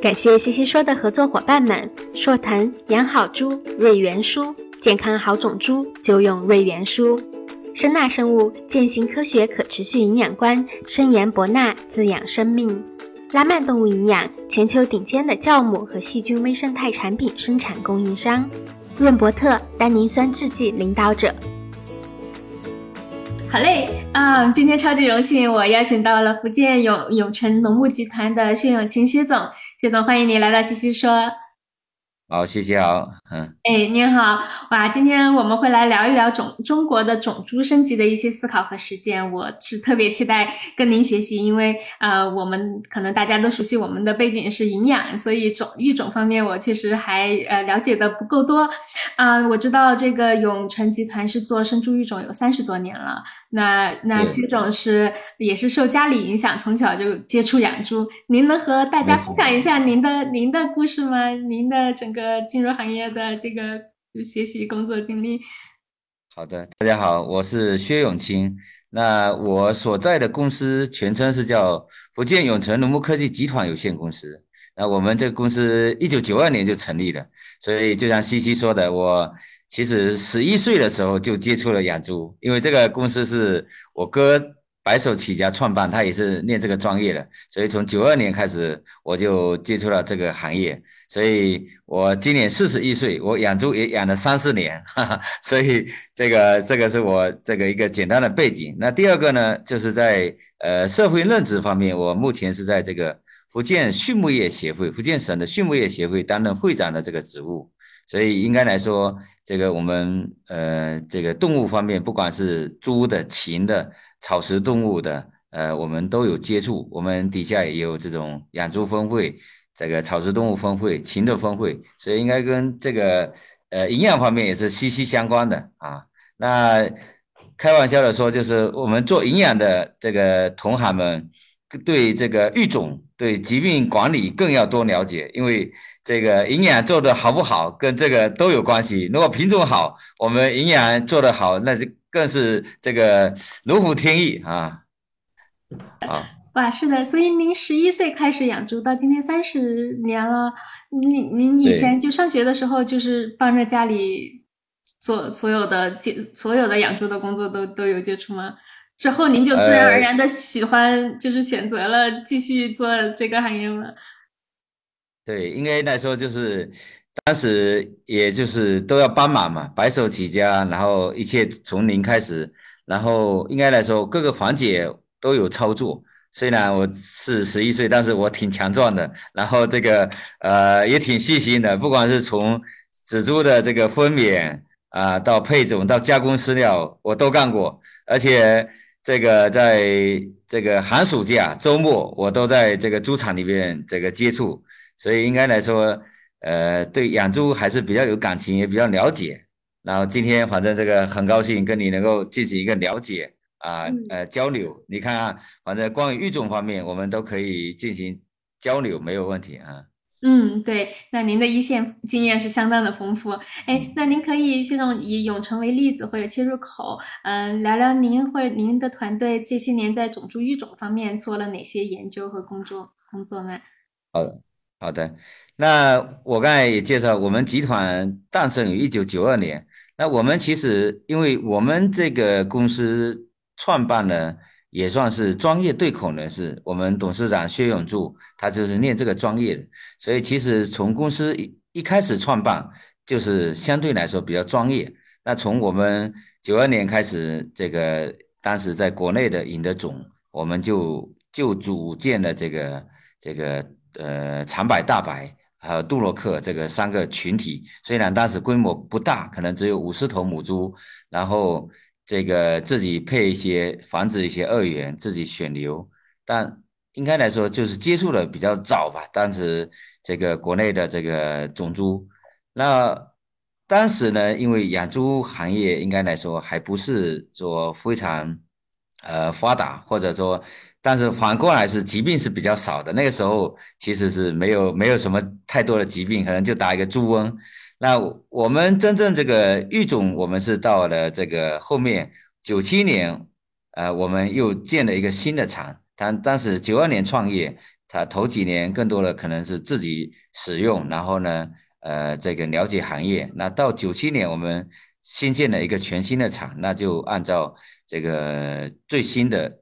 感谢西西说的合作伙伴们：硕腾、养好猪、瑞元舒，健康好种猪就用瑞元舒。声纳生物践行科学可持续营养观，深研博纳滋养生命。拉曼动物营养，全球顶尖的酵母和细菌微生态产品生产供应商。润伯特单宁酸制剂领导者。好嘞，啊，今天超级荣幸，我邀请到了福建永永成农牧集团的薛永清薛总，薛总欢迎你来到西西说。好，谢谢啊，嗯，哎，您好，哇，今天我们会来聊一聊种中国的种猪升级的一些思考和实践，我是特别期待跟您学习，因为呃，我们可能大家都熟悉我们的背景是营养，所以种育种方面我确实还呃了解的不够多，啊，我知道这个永成集团是做生猪育种有三十多年了。那那薛总是也是受家里影响，从小就接触养猪。您能和大家分享一下您的您的故事吗？您的整个进入行业的这个学习工作经历？好的，大家好，我是薛永清。那我所在的公司全称是叫福建永成农牧科技集团有限公司。那我们这个公司一九九二年就成立了，所以就像西西说的，我。其实十一岁的时候就接触了养猪，因为这个公司是我哥白手起家创办，他也是念这个专业的，所以从九二年开始我就接触了这个行业。所以我今年四十一岁，我养猪也养了三四年，哈哈，所以这个这个是我这个一个简单的背景。那第二个呢，就是在呃社会任职方面，我目前是在这个福建畜牧业协会、福建省的畜牧业协会担任会长的这个职务。所以应该来说，这个我们呃，这个动物方面，不管是猪的、禽的、草食动物的，呃，我们都有接触。我们底下也有这种养猪分会、这个草食动物分会、禽的分会，所以应该跟这个呃营养方面也是息息相关的啊。那开玩笑的说，就是我们做营养的这个同行们，对这个育种、对疾病管理更要多了解，因为。这个营养做的好不好，跟这个都有关系。如果品种好，我们营养做得好，那就更是这个如虎添翼啊！啊，哇，是的，所以您十一岁开始养猪，到今天三十年了。您您以前就上学的时候，就是帮着家里做所有的接所有的养猪的工作，都都有接触吗？之后您就自然而然的喜欢，就是选择了继续做这个行业吗？对，应该来说就是当时也就是都要帮忙嘛，白手起家，然后一切从零开始，然后应该来说各个环节都有操作。虽然我是十一岁，但是我挺强壮的，然后这个呃也挺细心的，不管是从仔猪的这个分娩啊，到配种，到加工饲料，我都干过。而且这个在这个寒暑假、周末，我都在这个猪场里面这个接触。所以应该来说，呃，对养猪还是比较有感情，也比较了解。然后今天反正这个很高兴跟你能够进行一个了解啊，呃，交流。你看，啊反正关于育种方面，我们都可以进行交流，没有问题啊。嗯，对。那您的一线经验是相当的丰富。哎，那您可以这种以永成为例子或者切入口，嗯，聊聊您或者您的团队这些年在种猪育种方面做了哪些研究和工作工作吗？好的。好的，那我刚才也介绍，我们集团诞生于一九九二年。那我们其实，因为我们这个公司创办呢，也算是专业对口人士。我们董事长薛永柱，他就是念这个专业的，所以其实从公司一一开始创办，就是相对来说比较专业。那从我们九二年开始，这个当时在国内的引的种，我们就就组建了这个这个。呃，长白、大白还有杜洛克这个三个群体，虽然当时规模不大，可能只有五十头母猪，然后这个自己配一些防止一些二源，自己选牛，但应该来说就是接触的比较早吧。当时这个国内的这个种猪，那当时呢，因为养猪行业应该来说还不是说非常呃发达，或者说。但是反过来是疾病是比较少的，那个时候其实是没有没有什么太多的疾病，可能就打一个猪瘟。那我们真正这个育种，我们是到了这个后面九七年，呃，我们又建了一个新的厂。当当时九二年创业，他头几年更多的可能是自己使用，然后呢，呃，这个了解行业。那到九七年我们新建了一个全新的厂，那就按照这个最新的，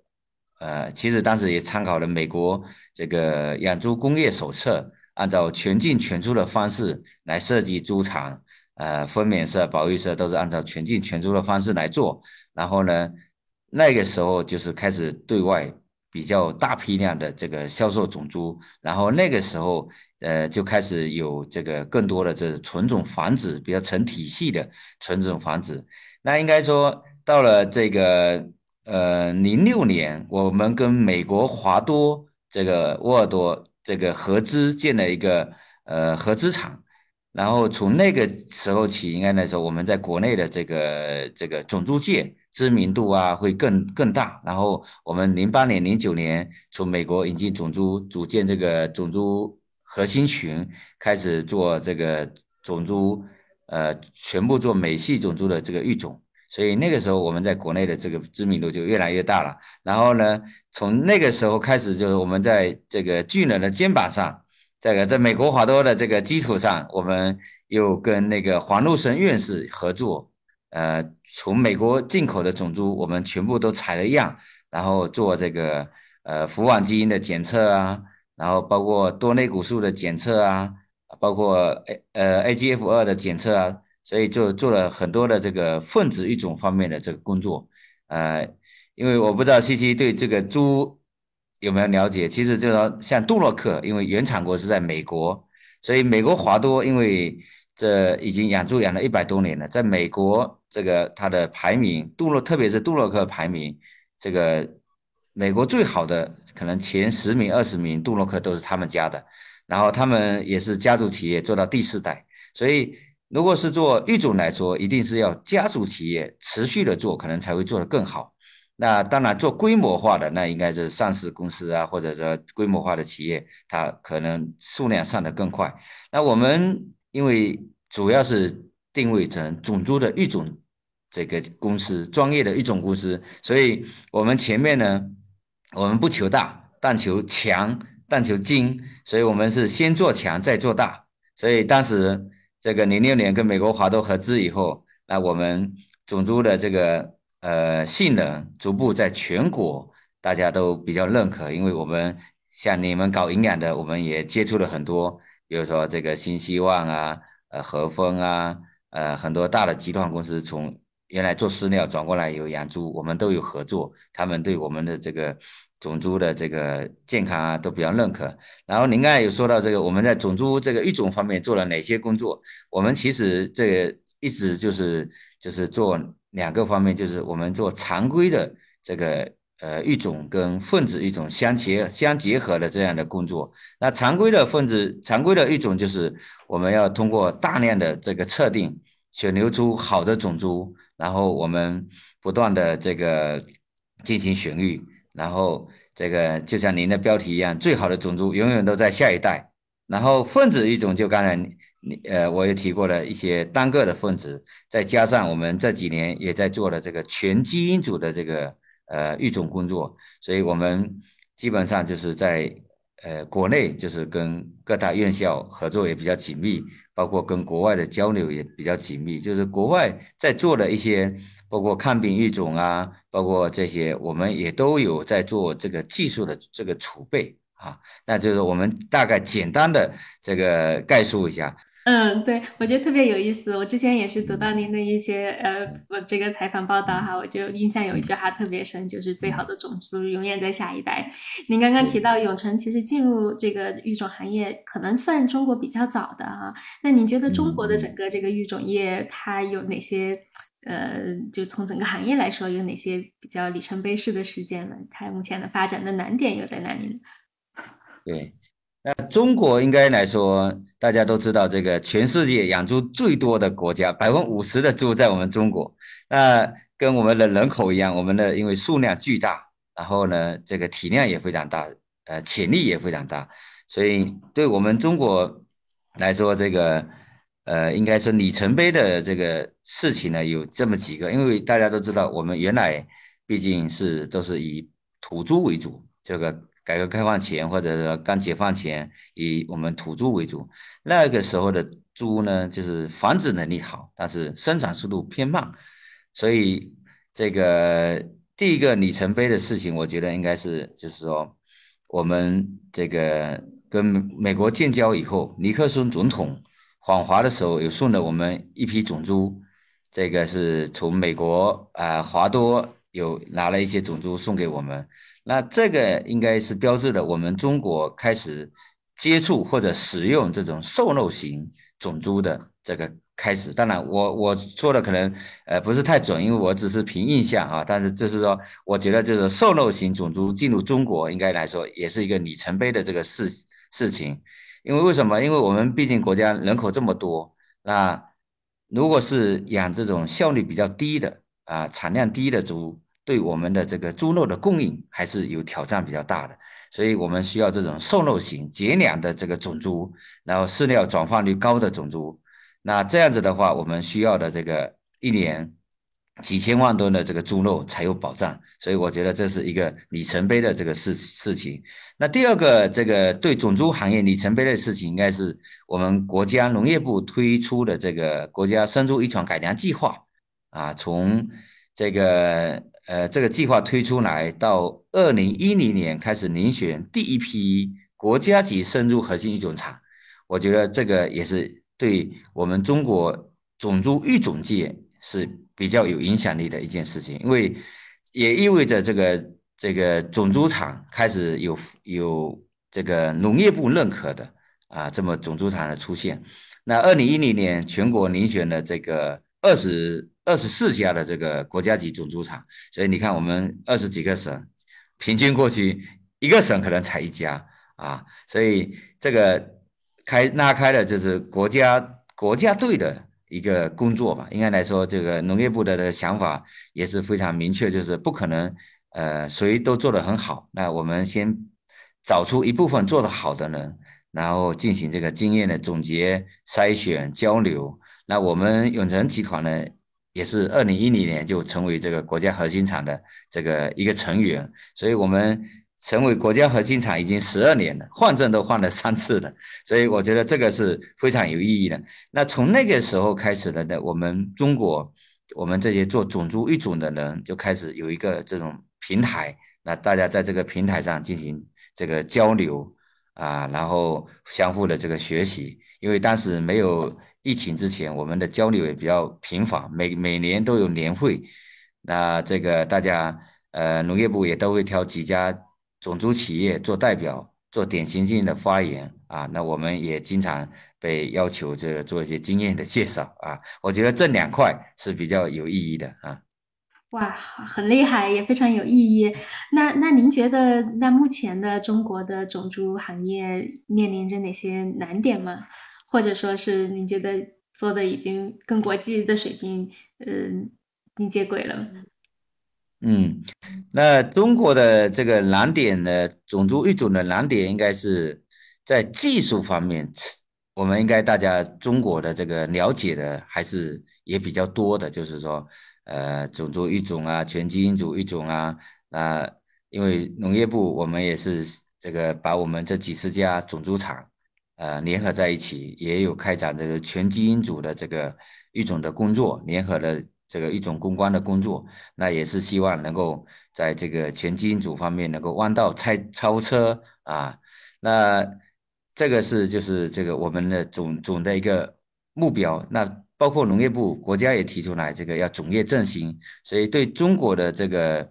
呃，其实当时也参考了美国这个养猪工业手册，按照全进全出的方式来设计猪场，呃，分娩舍、保育舍都是按照全进全出的方式来做。然后呢，那个时候就是开始对外比较大批量的这个销售种猪，然后那个时候。呃，就开始有这个更多的这纯种繁殖，比较成体系的纯种繁殖。那应该说，到了这个呃零六年，我们跟美国华多这个沃尔多这个合资建了一个呃合资厂，然后从那个时候起，应该来说，我们在国内的这个这个种猪界知名度啊会更更大。然后我们零八年、零九年从美国引进种猪，组建这个种猪。核心群开始做这个种猪，呃，全部做美系种猪的这个育种，所以那个时候我们在国内的这个知名度就越来越大了。然后呢，从那个时候开始，就是我们在这个巨人的肩膀上，这个在美国华多的这个基础上，我们又跟那个黄禄生院士合作，呃，从美国进口的种猪，我们全部都采了样，然后做这个呃福网基因的检测啊。然后包括多内骨素的检测啊，包括 A 呃 AGF 二的检测啊，所以就做了很多的这个分子育种方面的这个工作。呃，因为我不知道西西对这个猪有没有了解，其实就说像杜洛克，因为原产国是在美国，所以美国华多因为这已经养猪养了一百多年了，在美国这个它的排名，杜洛特别是杜洛克排名这个。美国最好的可能前十名、二十名杜洛克都是他们家的，然后他们也是家族企业做到第四代，所以如果是做育种来说，一定是要家族企业持续的做，可能才会做得更好。那当然做规模化的，那应该是上市公司啊，或者说规模化的企业，它可能数量上的更快。那我们因为主要是定位成种猪的育种这个公司，专业的育种公司，所以我们前面呢。我们不求大，但求强，但求精，所以我们是先做强，再做大。所以当时这个零六年跟美国华都合资以后，那我们种猪的这个呃性能逐步在全国大家都比较认可，因为我们像你们搞营养的，我们也接触了很多，比如说这个新希望啊，呃和风啊，呃很多大的集团公司从原来做饲料转过来有养猪，我们都有合作，他们对我们的这个。种猪的这个健康啊都比较认可。然后您刚才有说到这个，我们在种猪这个育种方面做了哪些工作？我们其实这个一直就是就是做两个方面，就是我们做常规的这个呃育种跟分子育种相结相结合的这样的工作。那常规的分子常规的育种就是我们要通过大量的这个测定，选留出好的种猪，然后我们不断的这个进行选育。然后这个就像您的标题一样，最好的种族永远都在下一代。然后分子育种就刚才你呃我也提过了一些单个的分子，再加上我们这几年也在做的这个全基因组的这个呃育种工作，所以我们基本上就是在呃国内就是跟各大院校合作也比较紧密，包括跟国外的交流也比较紧密，就是国外在做的一些。包括抗病育种啊，包括这些，我们也都有在做这个技术的这个储备啊。那就是我们大概简单的这个概述一下。嗯，对，我觉得特别有意思。我之前也是读到您的一些呃，我这个采访报道哈，我就印象有一句话特别深，就是最好的种子永远在下一代。您刚刚提到永成其实进入这个育种行业，可能算中国比较早的哈。那您觉得中国的整个这个育种业它有哪些？呃，就从整个行业来说，有哪些比较里程碑式的事件呢？它目前的发展的难点又在哪里呢？对，那中国应该来说，大家都知道，这个全世界养猪最多的国家，百分之五十的猪在我们中国。那跟我们的人口一样，我们的因为数量巨大，然后呢，这个体量也非常大，呃，潜力也非常大，所以对我们中国来说，这个。呃，应该说里程碑的这个事情呢，有这么几个，因为大家都知道，我们原来毕竟是都是以土猪为主，这个改革开放前或者说刚解放前，以我们土猪为主。那个时候的猪呢，就是繁殖能力好，但是生产速度偏慢。所以这个第一个里程碑的事情，我觉得应该是就是说，我们这个跟美国建交以后，尼克松总统访华的时候，有送了我们一批种猪。这个是从美国啊华多有拿了一些种猪送给我们，那这个应该是标志的我们中国开始接触或者使用这种瘦肉型种猪的这个开始。当然，我我说的可能呃不是太准，因为我只是凭印象啊。但是就是说，我觉得就是瘦肉型种猪进入中国，应该来说也是一个里程碑的这个事事情。因为为什么？因为我们毕竟国家人口这么多，那。如果是养这种效率比较低的啊，产量低的猪，对我们的这个猪肉的供应还是有挑战比较大的，所以我们需要这种瘦肉型、节粮的这个种猪，然后饲料转化率高的种猪。那这样子的话，我们需要的这个一年。几千万吨的这个猪肉才有保障，所以我觉得这是一个里程碑的这个事事情。那第二个这个对种猪行业里程碑的事情，应该是我们国家农业部推出的这个国家生猪遗传改良计划啊。从这个呃这个计划推出来到二零一零年开始遴选第一批国家级生猪核心育种场，我觉得这个也是对我们中国种猪育种界是。比较有影响力的一件事情，因为也意味着这个这个种猪场开始有有这个农业部认可的啊，这么种猪场的出现。那二零一零年全国遴选了这个二十二十四家的这个国家级种猪场，所以你看我们二十几个省，平均过去一个省可能才一家啊，所以这个开拉开了就是国家国家队的。一个工作吧，应该来说，这个农业部的的想法也是非常明确，就是不可能，呃，谁都做得很好。那我们先找出一部分做得好的人，然后进行这个经验的总结、筛选、交流。那我们永成集团呢，也是二零一零年就成为这个国家核心厂的这个一个成员，所以我们。成为国家核心厂已经十二年了，换证都换了三次了，所以我觉得这个是非常有意义的。那从那个时候开始的呢，我们中国，我们这些做种族育种的人就开始有一个这种平台，那大家在这个平台上进行这个交流啊，然后相互的这个学习。因为当时没有疫情之前，我们的交流也比较频繁，每每年都有年会，那这个大家呃农业部也都会挑几家。种族企业做代表做典型性的发言啊，那我们也经常被要求这个做一些经验的介绍啊。我觉得这两块是比较有意义的啊。哇，很厉害，也非常有意义。那那您觉得，那目前的中国的种猪行业面临着哪些难点吗？或者说是您觉得做的已经跟国际的水平，嗯，你接轨了？嗯，那中国的这个难点呢，种族育种的难点应该是在技术方面，我们应该大家中国的这个了解的还是也比较多的，就是说，呃，种族育种啊，全基因组育种啊，那因为农业部我们也是这个把我们这几十家种猪场，呃，联合在一起，也有开展这个全基因组的这个育种的工作，联合的。这个育种攻关的工作，那也是希望能够在这个全基因组方面能够弯道超超车啊。那这个是就是这个我们的总总的一个目标。那包括农业部国家也提出来，这个要种业振兴，所以对中国的这个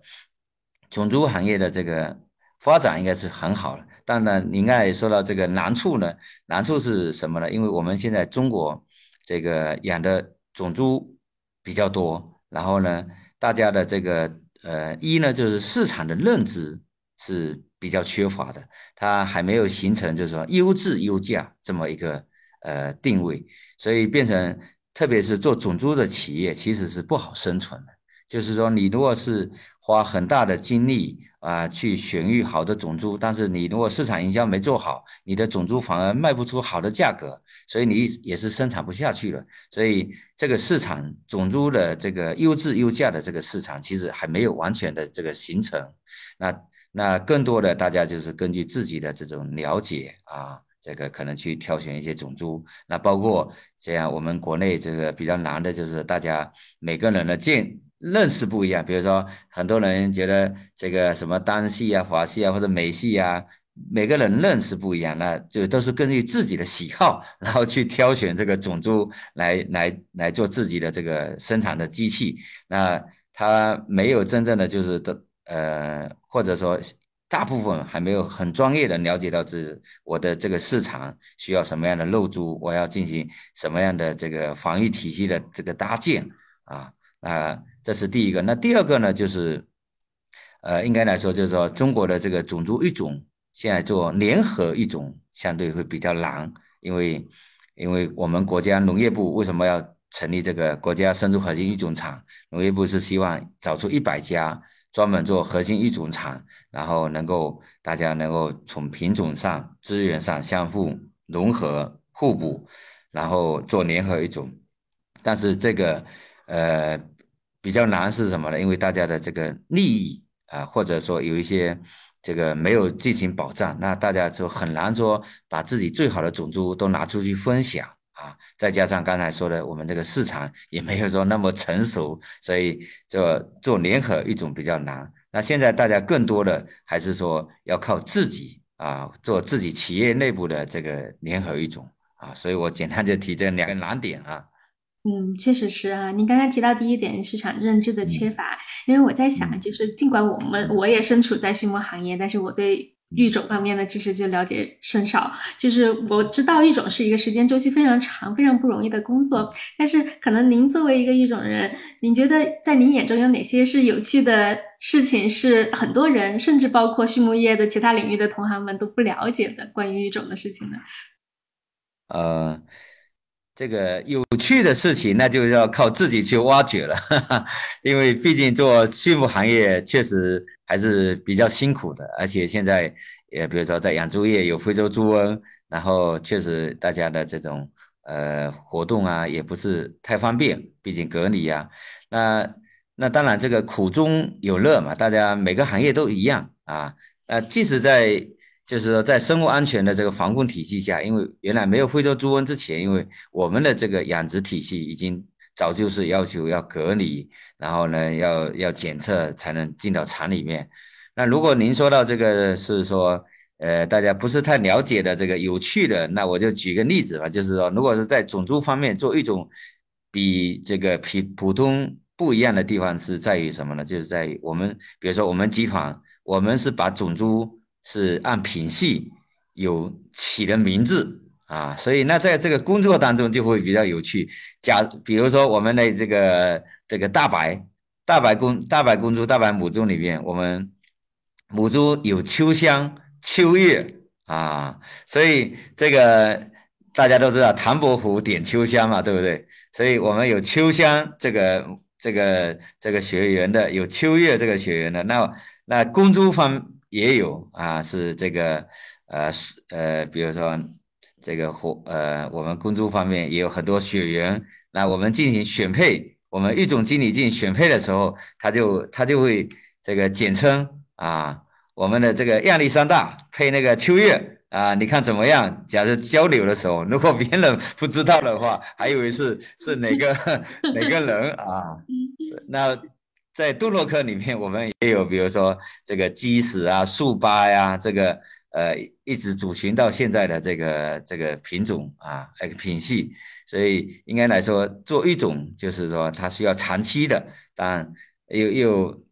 种猪行业的这个发展应该是很好的。当然，您刚才也说到这个难处呢，难处是什么呢？因为我们现在中国这个养的种猪。比较多，然后呢，大家的这个呃，一呢就是市场的认知是比较缺乏的，它还没有形成就是说优质优价这么一个呃定位，所以变成特别是做种猪的企业其实是不好生存的。就是说，你如果是花很大的精力啊去选育好的种猪，但是你如果市场营销没做好，你的种猪反而卖不出好的价格，所以你也是生产不下去了。所以这个市场种猪的这个优质优价的这个市场，其实还没有完全的这个形成。那那更多的大家就是根据自己的这种了解啊，这个可能去挑选一些种猪。那包括这样，我们国内这个比较难的就是大家每个人的见认识不一样。比如说，很多人觉得这个什么单系啊、法系啊或者美系啊，每个人认识不一样，那就都是根据自己的喜好，然后去挑选这个种猪来来来做自己的这个生产的机器。那他没有真正的就是的。呃，或者说，大部分还没有很专业的了解到这我的这个市场需要什么样的肉猪，我要进行什么样的这个防御体系的这个搭建啊，那这是第一个。那第二个呢，就是呃，应该来说就是说，中国的这个种猪育种现在做联合育种相对会比较难，因为因为我们国家农业部为什么要成立这个国家生猪核心育种场？农业部是希望找出一百家。专门做核心育种场，然后能够大家能够从品种上、资源上相互融合互补，然后做联合育种。但是这个呃比较难是什么呢？因为大家的这个利益啊，或者说有一些这个没有进行保障，那大家就很难说把自己最好的种猪都拿出去分享。啊，再加上刚才说的，我们这个市场也没有说那么成熟，所以做做联合一种比较难。那现在大家更多的还是说要靠自己啊，做自己企业内部的这个联合一种啊。所以我简单就提这两个难点啊。嗯，确实是啊。您刚才提到第一点，市场认知的缺乏，因为我在想，就是尽管我们我也身处在畜牧行业，但是我对。育种方面的知识就了解甚少，就是我知道育种是一个时间周期非常长、非常不容易的工作。但是，可能您作为一个育种人，您觉得在您眼中有哪些是有趣的事情，是很多人，甚至包括畜牧业的其他领域的同行们都不了解的关于育种的事情呢？呃，这个有趣的事情，那就要靠自己去挖掘了，因为毕竟做畜牧行业确实。还是比较辛苦的，而且现在也比如说在养猪业有非洲猪瘟，然后确实大家的这种呃活动啊也不是太方便，毕竟隔离呀。那那当然这个苦中有乐嘛，大家每个行业都一样啊。那，即使在就是说在生物安全的这个防控体系下，因为原来没有非洲猪瘟之前，因为我们的这个养殖体系已经。早就是要求要隔离，然后呢，要要检测才能进到厂里面。那如果您说到这个是说，呃，大家不是太了解的这个有趣的，那我就举个例子吧，就是说，如果是在种猪方面做一种比这个比普通不一样的地方是在于什么呢？就是在于我们，比如说我们集团，我们是把种猪是按品系有起的名字。啊，所以那在这个工作当中就会比较有趣。假比如说我们的这个这个大白大白公大白公猪大白母猪里面，我们母猪有秋香秋月啊，所以这个大家都知道唐伯虎点秋香嘛，对不对？所以我们有秋香这个这个这个学员的，有秋月这个学员的，那那公猪方也有啊，是这个呃是呃，比如说。这个或呃，我们工作方面也有很多血缘，那我们进行选配，我们育种经理进行选配的时候，他就他就会这个简称啊，我们的这个亚历山大配那个秋月啊，你看怎么样？假设交流的时候，如果别人不知道的话，还以为是是哪个 哪个人啊？那在杜洛克里面，我们也有，比如说这个基石啊、速八呀，这个。呃，一直组群到现在的这个这个品种啊，那个品系，所以应该来说做育种，就是说它需要长期的，但又又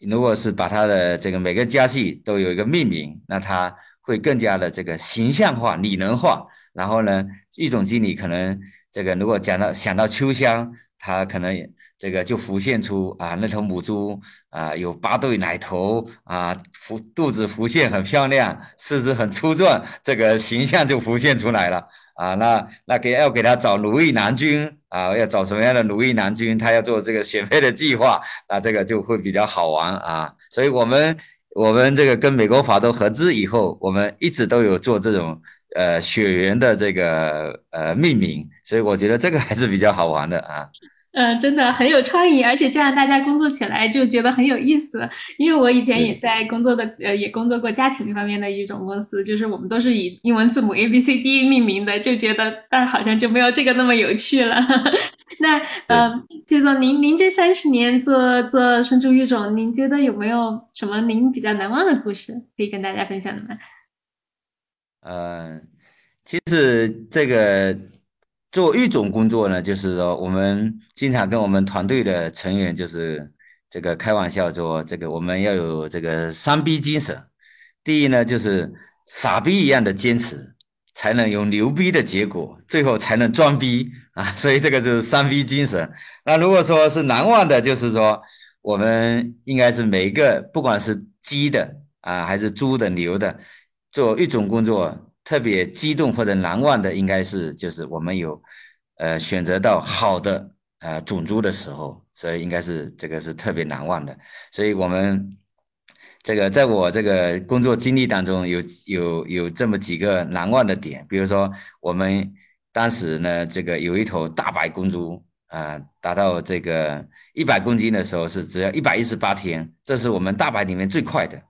如果是把它的这个每个家系都有一个命名，那它会更加的这个形象化、拟人化。然后呢，育种经理可能这个如果讲到想到秋香，他可能也。这个就浮现出啊，那头母猪啊，有八对奶头啊，浮肚子浮现很漂亮，四肢很粗壮，这个形象就浮现出来了啊。那那给要给他找奴役男君啊，要找什么样的奴役男君？他要做这个选配的计划，那这个就会比较好玩啊。所以我们我们这个跟美国法都合资以后，我们一直都有做这种呃血缘的这个呃命名，所以我觉得这个还是比较好玩的啊。嗯，真的很有创意，而且这样大家工作起来就觉得很有意思。因为我以前也在工作的，呃，也工作过家禽方面的一种公司，就是我们都是以英文字母 A B C D 命名的，就觉得，但好像就没有这个那么有趣了。那，呃，谢总，您您这三十年做做生猪育种，您觉得有没有什么您比较难忘的故事可以跟大家分享的呢？呃，其实这个。做育种工作呢，就是说我们经常跟我们团队的成员就是这个开玩笑说，这个我们要有这个三逼精神。第一呢，就是傻逼一样的坚持，才能有牛逼的结果，最后才能装逼啊。所以这个就是三逼精神。那如果说是难忘的，就是说我们应该是每个，不管是鸡的啊，还是猪的、牛的，做育种工作。特别激动或者难忘的，应该是就是我们有，呃，选择到好的呃种猪的时候，所以应该是这个是特别难忘的。所以我们这个在我这个工作经历当中，有有有这么几个难忘的点，比如说我们当时呢，这个有一头大白公猪啊，达到这个一百公斤的时候是只要一百一十八天，这是我们大白里面最快的。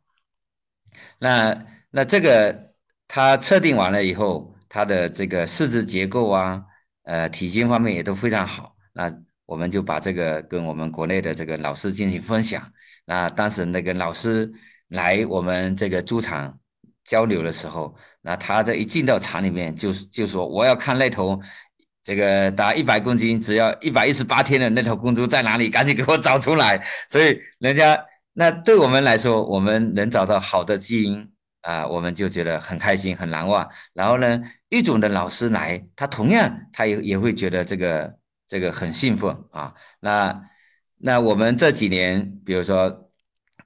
那那这个。它测定完了以后，它的这个四肢结构啊，呃，体型方面也都非常好。那我们就把这个跟我们国内的这个老师进行分享。那当时那个老师来我们这个猪场交流的时候，那他这一进到厂里面就就说我要看那头这个打一百公斤，只要一百一十八天的那头公猪在哪里，赶紧给我找出来。所以人家那对我们来说，我们能找到好的基因。啊，我们就觉得很开心，很难忘。然后呢，育种的老师来，他同样他也也会觉得这个这个很兴奋啊。那那我们这几年，比如说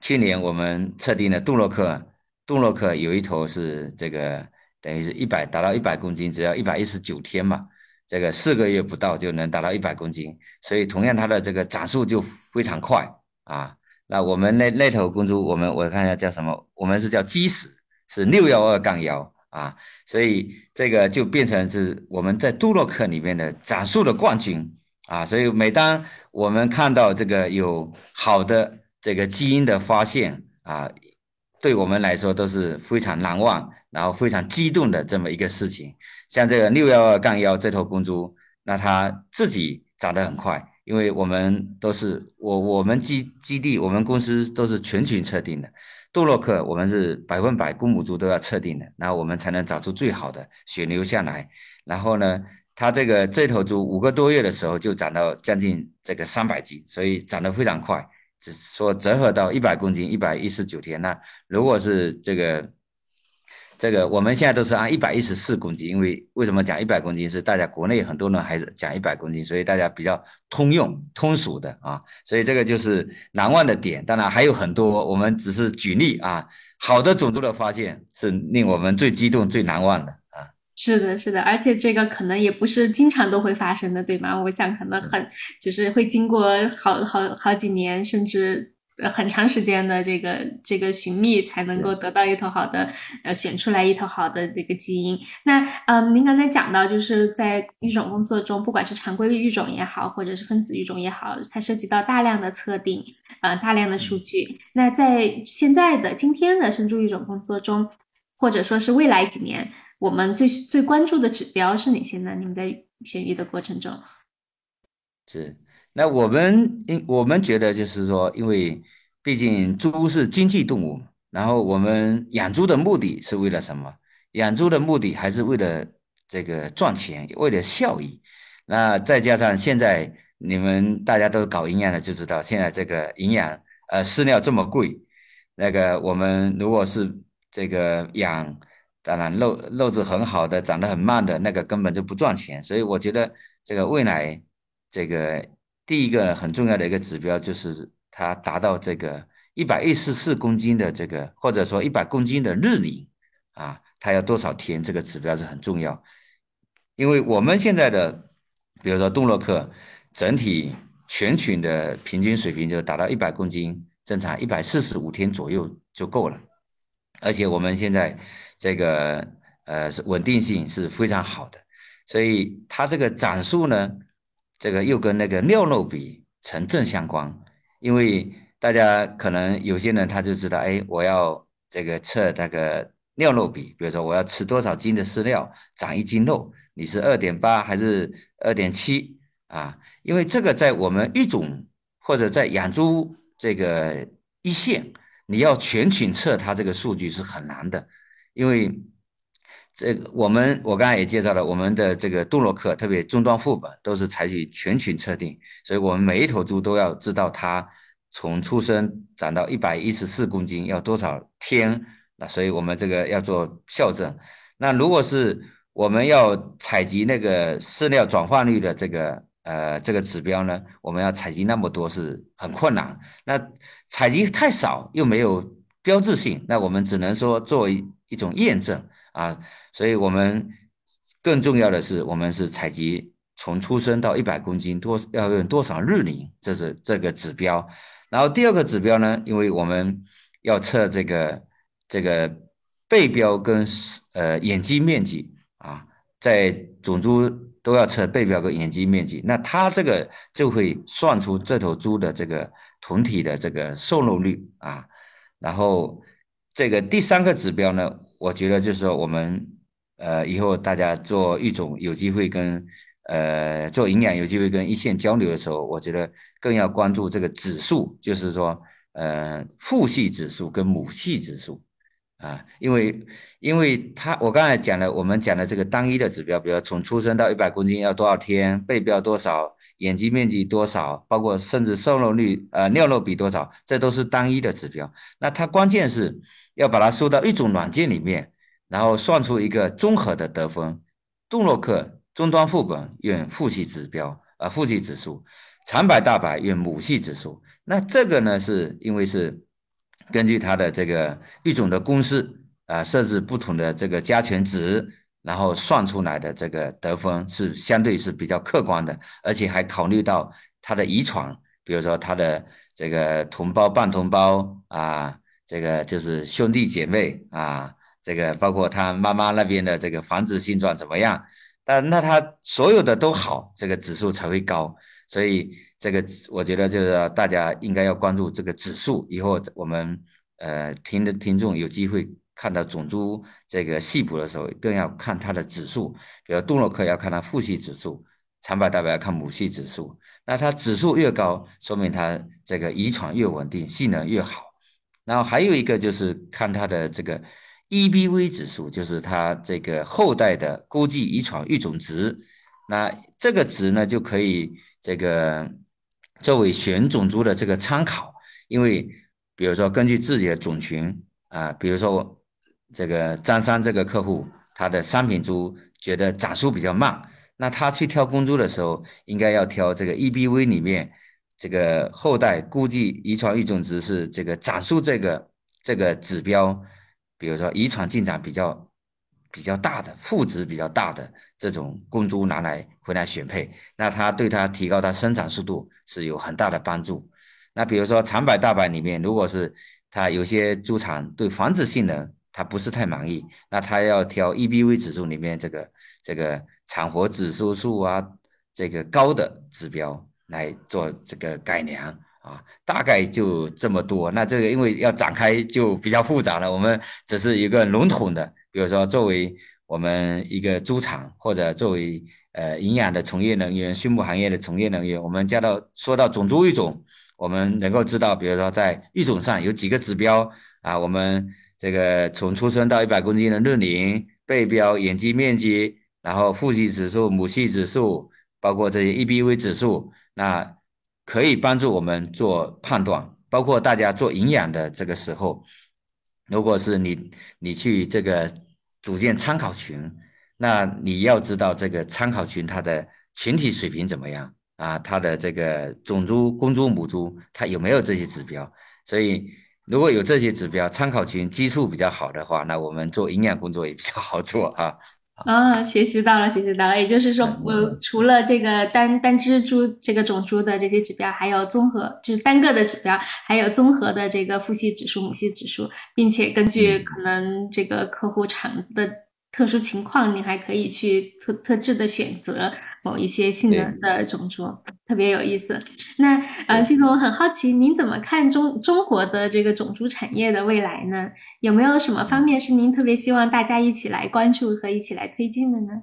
去年我们测定了杜洛克，杜洛克有一头是这个等于是一百达到一百公斤，只要一百一十九天嘛，这个四个月不到就能达到一百公斤，所以同样它的这个长速就非常快啊。那我们那那头公猪，我们我看一下叫什么，我们是叫基石。是六幺二杠幺啊，所以这个就变成是我们在杜洛克里面的展速的冠军啊。所以每当我们看到这个有好的这个基因的发现啊，对我们来说都是非常难忘，然后非常激动的这么一个事情。像这个六幺二杠幺这头公猪，那它自己长得很快，因为我们都是我我们基基地我们公司都是全群测定的。杜洛克，我们是百分百公母猪都要测定的，然后我们才能找出最好的血流下来。然后呢，它这个这头猪五个多月的时候就长到将近这个三百斤，所以长得非常快。只说折合到一百公斤，一百一十九天。那如果是这个。这个我们现在都是按一百一十四公斤，因为为什么讲一百公斤是大家国内很多人还是讲一百公斤，所以大家比较通用通俗的啊，所以这个就是难忘的点。当然还有很多，我们只是举例啊。好的种族的发现是令我们最激动、最难忘的啊。是的，是的，而且这个可能也不是经常都会发生的，对吗？我想可能很就是会经过好好好几年，甚至。呃，很长时间的这个这个寻觅，才能够得到一头好的，呃，选出来一头好的这个基因。那，嗯，您刚才讲到，就是在育种工作中，不管是常规的育种也好，或者是分子育种也好，它涉及到大量的测定，呃，大量的数据。那在现在的今天的生猪育种工作中，或者说是未来几年，我们最最关注的指标是哪些呢？你们在选育的过程中，是。那我们因我们觉得就是说，因为毕竟猪是经济动物，然后我们养猪的目的是为了什么？养猪的目的还是为了这个赚钱，为了效益。那再加上现在你们大家都搞营养的，就知道现在这个营养呃饲料这么贵，那个我们如果是这个养，当然肉肉质很好的，长得很慢的那个根本就不赚钱。所以我觉得这个未来这个。第一个很重要的一个指标就是它达到这个一百一十四公斤的这个，或者说一百公斤的日龄啊，它要多少天？这个指标是很重要，因为我们现在的，比如说杜洛克，整体全群的平均水平就达到一百公斤，正常一百四十五天左右就够了，而且我们现在这个呃是稳定性是非常好的，所以它这个长速呢。这个又跟那个尿肉比成正相关，因为大家可能有些人他就知道，哎，我要这个测那个尿肉比，比如说我要吃多少斤的饲料长一斤肉，你是二点八还是二点七啊？因为这个在我们育种或者在养猪这个一线，你要全群测它这个数据是很难的，因为。这个我们我刚才也介绍了，我们的这个杜洛克，特别终端副本都是采取全群测定，所以我们每一头猪都要知道它从出生长到一百一十四公斤要多少天，那所以我们这个要做校正。那如果是我们要采集那个饲料转换率的这个呃这个指标呢，我们要采集那么多是很困难。那采集太少又没有标志性，那我们只能说作为一种验证。啊，所以我们更重要的是，我们是采集从出生到一百公斤多要用多少日龄，这是这个指标。然后第二个指标呢，因为我们要测这个这个背标跟呃眼肌面积啊，在种猪都要测背标跟眼肌面积，那它这个就会算出这头猪的这个酮体的这个瘦肉率啊。然后这个第三个指标呢？我觉得就是说，我们呃以后大家做育种有机会跟呃做营养有机会跟一线交流的时候，我觉得更要关注这个指数，就是说呃父系指数跟母系指数啊，因为因为他我刚才讲了，我们讲的这个单一的指标，比如从出生到一百公斤要多少天，背标多少，眼肌面积多少，包括甚至瘦肉率呃尿肉比多少，这都是单一的指标。那它关键是。要把它输到一种软件里面，然后算出一个综合的得分。杜洛克终端副本用父系指标，呃，父系指数；长白大白用母系指数。那这个呢，是因为是根据它的这个育种的公式啊，设置不同的这个加权值，然后算出来的这个得分是相对是比较客观的，而且还考虑到他的遗传，比如说他的这个同胞、半同胞啊。这个就是兄弟姐妹啊，这个包括他妈妈那边的这个繁殖性状怎么样？但那他所有的都好，这个指数才会高。所以这个我觉得就是大家应该要关注这个指数。以后我们呃听的听众有机会看到种猪这个细谱的时候，更要看它的指数。比如杜洛克要看它父系指数，长白代表要看母系指数。那它指数越高，说明它这个遗传越稳定，性能越好。然后还有一个就是看它的这个 EBV 指数，就是它这个后代的估计遗传育种值。那这个值呢，就可以这个作为选种猪的这个参考。因为比如说根据自己的种群啊，比如说这个张三这个客户，他的商品猪觉得长速比较慢，那他去挑公猪的时候，应该要挑这个 EBV 里面。这个后代估计遗传育种值是这个长速这个这个指标，比如说遗传进展比较比较大的负值比较大的这种公猪拿来回来选配，那它对它提高它生长速度是有很大的帮助。那比如说长白大白里面，如果是它有些猪场对繁殖性能他不是太满意，那他要挑 EBV 指数里面这个这个产活指数数啊这个高的指标。来做这个改良啊，大概就这么多。那这个因为要展开就比较复杂了，我们只是一个笼统的，比如说作为我们一个猪场或者作为呃营养的从业人员、畜牧行业的从业人员，我们加到说到种猪育种，我们能够知道，比如说在育种上有几个指标啊，我们这个从出生到一百公斤的日龄、背标、眼肌面积，然后父系指数、母系指数，包括这些 EBV 指数。那可以帮助我们做判断，包括大家做营养的这个时候，如果是你你去这个组建参考群，那你要知道这个参考群它的群体水平怎么样啊？它的这个种猪、公猪、母猪，它有没有这些指标？所以如果有这些指标，参考群基数比较好的话，那我们做营养工作也比较好做啊。啊，学习到了，学习到了。也就是说，我除了这个单单只猪这个种猪的这些指标，还有综合，就是单个的指标，还有综合的这个父系指数、母系指数，并且根据可能这个客户场的特殊情况，你还可以去特特制的选择。某一些性能的种族，特别有意思。那呃，谢总，我很好奇，您怎么看中中国的这个种族产业的未来呢？有没有什么方面是您特别希望大家一起来关注和一起来推进的呢？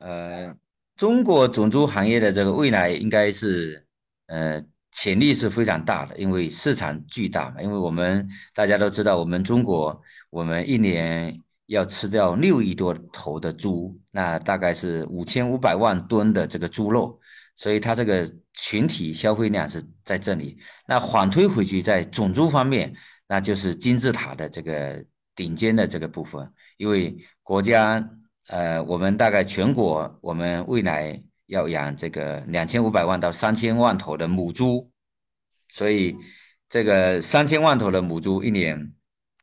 呃，中国种族行业的这个未来应该是呃。潜力是非常大的，因为市场巨大嘛。因为我们大家都知道，我们中国我们一年要吃掉六亿多头的猪，那大概是五千五百万吨的这个猪肉，所以它这个群体消费量是在这里。那反推回去，在种猪方面，那就是金字塔的这个顶尖的这个部分，因为国家呃，我们大概全国我们未来。要养这个两千五百万到三千万头的母猪，所以这个三千万头的母猪一年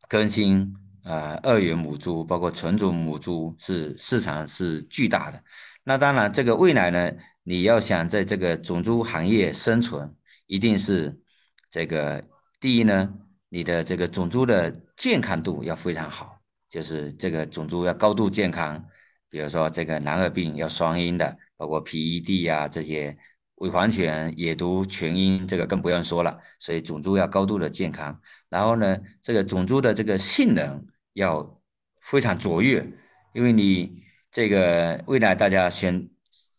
更新，呃，二元母猪包括纯种母猪是市场是巨大的。那当然，这个未来呢，你要想在这个种猪行业生存，一定是这个第一呢，你的这个种猪的健康度要非常好，就是这个种猪要高度健康，比如说这个蓝耳病要双阴的。包括 PED 呀这些伪环犬、野毒、全阴，这个更不用说了。所以种猪要高度的健康，然后呢，这个种猪的这个性能要非常卓越，因为你这个未来大家选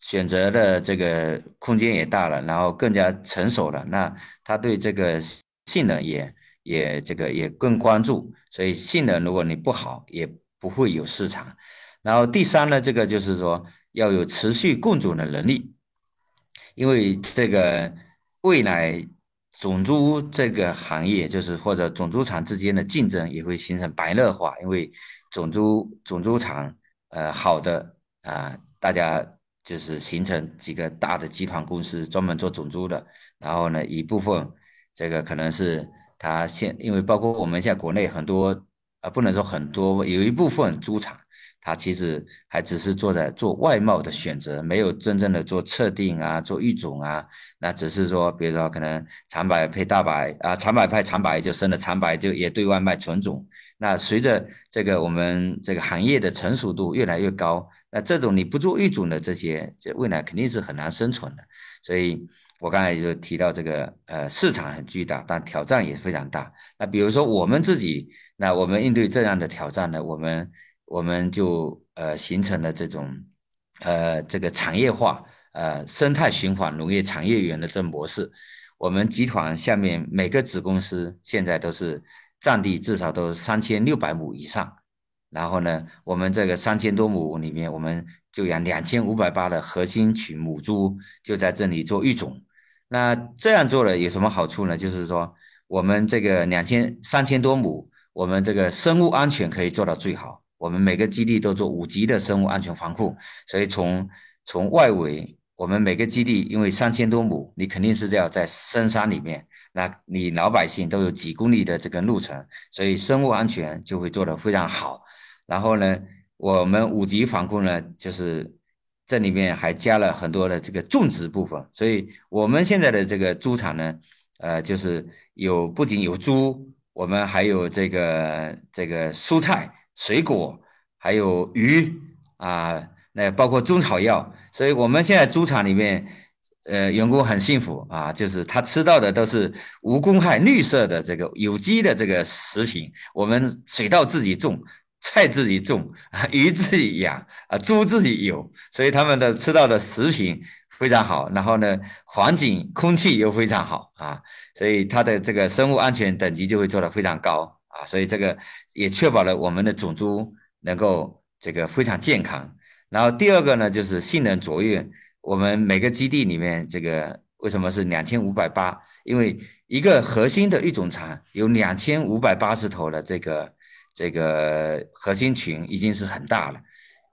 选择的这个空间也大了，然后更加成熟了，那他对这个性能也也这个也更关注，所以性能如果你不好，也不会有市场。然后第三呢，这个就是说。要有持续共种的能力，因为这个未来种猪这个行业，就是或者种猪场之间的竞争也会形成白热化，因为种猪种猪场呃好的啊，大家就是形成几个大的集团公司专门做种猪的，然后呢一部分这个可能是他现因为包括我们现在国内很多啊不能说很多，有一部分猪场。他其实还只是做在做外贸的选择，没有真正的做测定啊，做育种啊。那只是说，比如说可能长白配大白啊，长白配长白就生了长白，就也对外卖纯种。那随着这个我们这个行业的成熟度越来越高，那这种你不做育种的这些，这未来肯定是很难生存的。所以我刚才就提到这个，呃，市场很巨大，但挑战也非常大。那比如说我们自己，那我们应对这样的挑战呢，我们。我们就呃形成了这种呃这个产业化呃生态循环农业产业园的这模式。我们集团下面每个子公司现在都是占地至少都三千六百亩以上。然后呢，我们这个三千多亩里面，我们就养两千五百八的核心群母猪，就在这里做育种。那这样做了有什么好处呢？就是说，我们这个两千三千多亩，我们这个生物安全可以做到最好。我们每个基地都做五级的生物安全防护，所以从从外围，我们每个基地因为三千多亩，你肯定是要在深山里面，那你老百姓都有几公里的这个路程，所以生物安全就会做得非常好。然后呢，我们五级防护呢，就是这里面还加了很多的这个种植部分，所以我们现在的这个猪场呢，呃，就是有不仅有猪，我们还有这个这个蔬菜。水果还有鱼啊，那包括中草药，所以我们现在猪场里面，呃，员工很幸福啊，就是他吃到的都是无公害、绿色的这个有机的这个食品。我们水稻自己种，菜自己种，鱼自己养啊，猪自己有，所以他们的吃到的食品非常好。然后呢，环境空气又非常好啊，所以它的这个生物安全等级就会做得非常高。啊，所以这个也确保了我们的种猪能够这个非常健康。然后第二个呢，就是性能卓越。我们每个基地里面，这个为什么是两千五百八？因为一个核心的育种场有两千五百八十头的这个这个核心群，已经是很大了。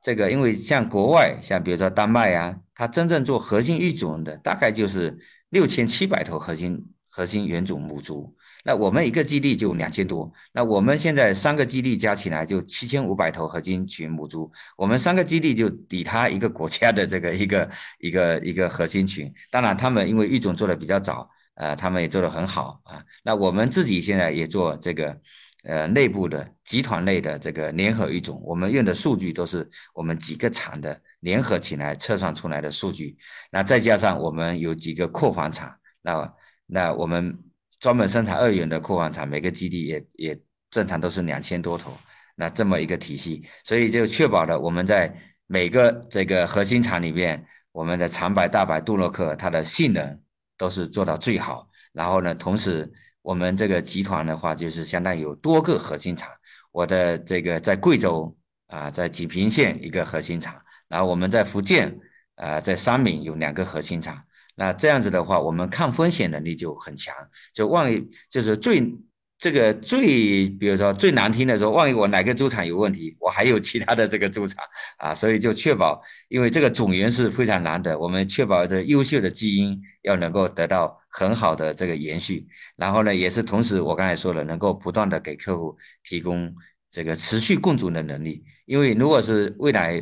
这个因为像国外，像比如说丹麦啊，它真正做核心育种的大概就是六千七百头核心核心原种母猪。那我们一个基地就两千多，那我们现在三个基地加起来就七千五百头合金群母猪，我们三个基地就抵他一个国家的这个一个一个一个核心群。当然，他们因为育种做的比较早，呃，他们也做的很好啊。那我们自己现在也做这个，呃内部的集团内的这个联合育种，我们用的数据都是我们几个厂的联合起来测算出来的数据。那再加上我们有几个扩繁厂，那那我们专门生产二元的扩繁场，每个基地也也正常都是两千多头。那这么一个体系，所以就确保了我们在每个这个核心厂里面，我们的长白、大白、杜洛克它的性能都是做到最好。然后呢，同时我们这个集团的话，就是相当于有多个核心厂。我的这个在贵州啊，在济平县一个核心厂，然后我们在福建啊，在三明有两个核心厂。那这样子的话，我们抗风险能力就很强。就万一就是最。这个最，比如说最难听的说，万一我哪个猪场有问题，我还有其他的这个猪场啊，所以就确保，因为这个种源是非常难的，我们确保这优秀的基因要能够得到很好的这个延续，然后呢，也是同时我刚才说了，能够不断的给客户提供这个持续供种的能力，因为如果是未来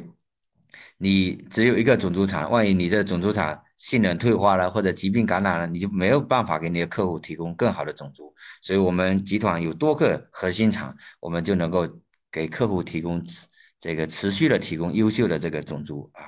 你只有一个种猪场，万一你的种猪场，性能退化了或者疾病感染了，你就没有办法给你的客户提供更好的种族。所以，我们集团有多个核心厂，我们就能够给客户提供这个持续的提供优秀的这个种族啊，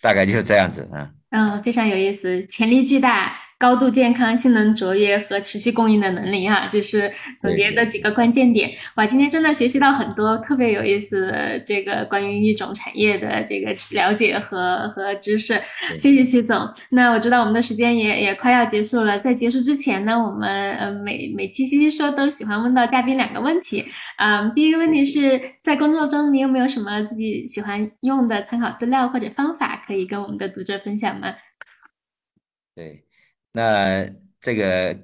大概就是这样子啊。嗯，非常有意思，潜力巨大。高度健康、性能卓越和持续供应的能力，哈，这是总结的几个关键点。哇，今天真的学习到很多特别有意思的这个关于育种产业的这个了解和和知识。谢谢徐总。那我知道我们的时间也也快要结束了，在结束之前呢，我们呃每每期西西说都喜欢问到嘉宾两个问题。嗯，第一个问题是在工作中你有没有什么自己喜欢用的参考资料或者方法可以跟我们的读者分享吗？对。那这个，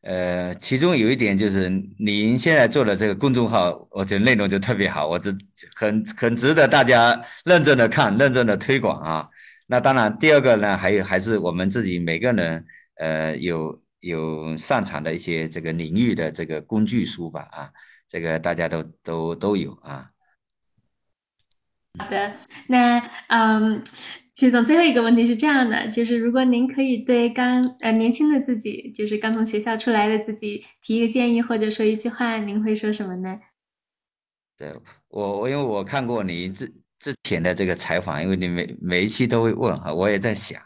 呃，其中有一点就是您现在做的这个公众号，我觉得内容就特别好，我这很很值得大家认真的看，认真的推广啊。那当然，第二个呢，还有还是我们自己每个人，呃，有有擅长的一些这个领域的这个工具书吧啊，这个大家都都都有啊。好的，那嗯。徐总，最后一个问题是这样的，就是如果您可以对刚呃年轻的自己，就是刚从学校出来的自己提一个建议，或者说一句话，您会说什么呢？对我，我因为我看过你之之前的这个采访，因为你每每一期都会问哈，我也在想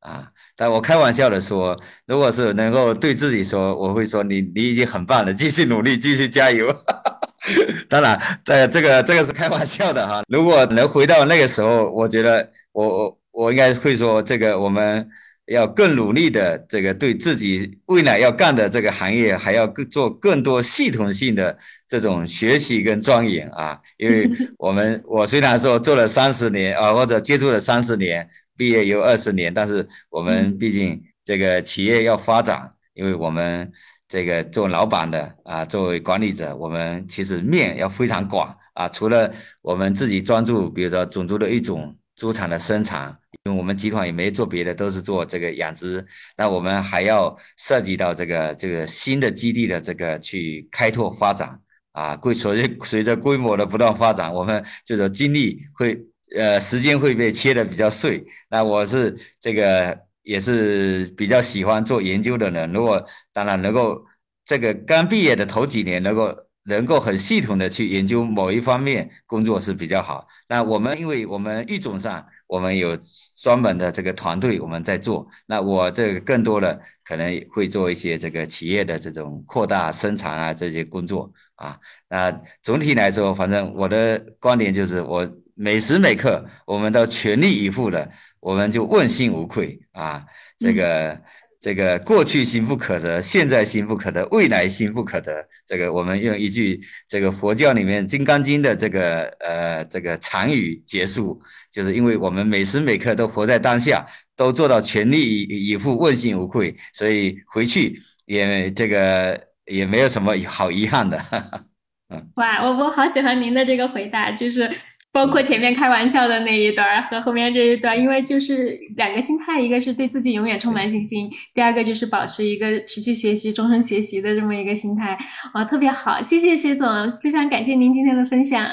啊，但我开玩笑的说，如果是能够对自己说，我会说你你已经很棒了，继续努力，继续加油。当然，在，这个这个是开玩笑的哈。如果能回到那个时候，我觉得我我我应该会说，这个我们要更努力的，这个对自己未来要干的这个行业，还要更做更多系统性的这种学习跟钻研啊。因为 我们我虽然说做了三十年啊，或者接触了三十年，毕业有二十年，但是我们毕竟这个企业要发展，因为我们。这个做老板的啊，作为管理者，我们其实面要非常广啊。除了我们自己专注，比如说种族的一种猪场的生产，因为我们集团也没做别的，都是做这个养殖。那我们还要涉及到这个这个新的基地的这个去开拓发展啊。规随随着规模的不断发展，我们就说精力会呃时间会被切的比较碎。那我是这个。也是比较喜欢做研究的人，如果当然能够这个刚毕业的头几年能够能够很系统的去研究某一方面工作是比较好。那我们因为我们育种上我们有专门的这个团队我们在做，那我这个更多的可能会做一些这个企业的这种扩大生产啊这些工作啊。那总体来说，反正我的观点就是我每时每刻我们都全力以赴的。我们就问心无愧啊！这个这个过去心不可得，现在心不可得，未来心不可得。这个我们用一句这个佛教里面《金刚经》的这个呃这个禅语结束，就是因为我们每时每刻都活在当下，都做到全力以以赴，问心无愧，所以回去也这个也没有什么好遗憾的。嗯，哇，我我好喜欢您的这个回答，就是。包括前面开玩笑的那一段和后面这一段，因为就是两个心态，一个是对自己永远充满信心，第二个就是保持一个持续学习、终身学习的这么一个心态，哇，特别好，谢谢薛总，非常感谢您今天的分享。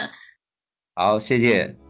好，谢谢。